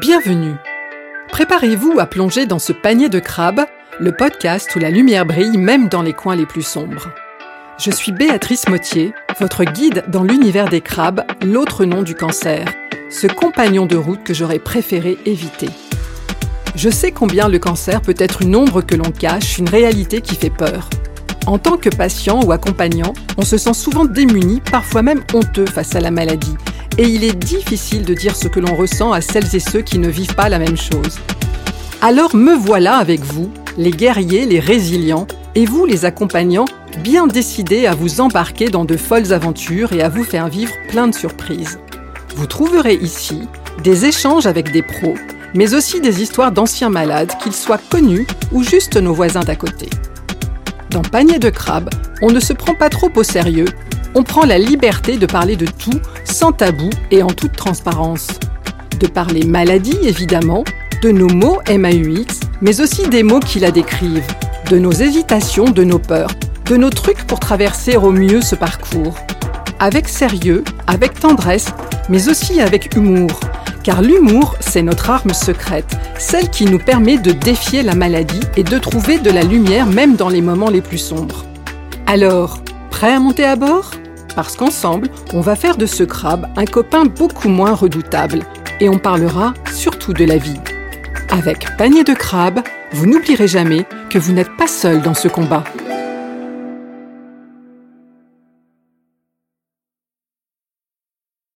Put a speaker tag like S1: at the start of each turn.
S1: Bienvenue. Préparez-vous à plonger dans ce panier de crabes, le podcast où la lumière brille même dans les coins les plus sombres. Je suis Béatrice Mottier, votre guide dans l'univers des crabes, l'autre nom du cancer, ce compagnon de route que j'aurais préféré éviter. Je sais combien le cancer peut être une ombre que l'on cache, une réalité qui fait peur. En tant que patient ou accompagnant, on se sent souvent démuni, parfois même honteux face à la maladie, et il est difficile de dire ce que l'on ressent à celles et ceux qui ne vivent pas la même chose. Alors me voilà avec vous, les guerriers, les résilients, et vous les accompagnants, bien décidés à vous embarquer dans de folles aventures et à vous faire vivre plein de surprises. Vous trouverez ici des échanges avec des pros, mais aussi des histoires d'anciens malades, qu'ils soient connus ou juste nos voisins d'à côté. Dans Panier de crabe, on ne se prend pas trop au sérieux on prend la liberté de parler de tout sans tabou et en toute transparence. De parler maladie, évidemment, de nos mots MAUX, mais aussi des mots qui la décrivent, de nos hésitations, de nos peurs, de nos trucs pour traverser au mieux ce parcours. Avec sérieux, avec tendresse, mais aussi avec humour. Car l'humour, c'est notre arme secrète, celle qui nous permet de défier la maladie et de trouver de la lumière même dans les moments les plus sombres. Alors, prêt à monter à bord? Parce qu'ensemble, on va faire de ce crabe un copain beaucoup moins redoutable et on parlera surtout de la vie. Avec Panier de crabe, vous n'oublierez jamais que vous n'êtes pas seul dans ce combat.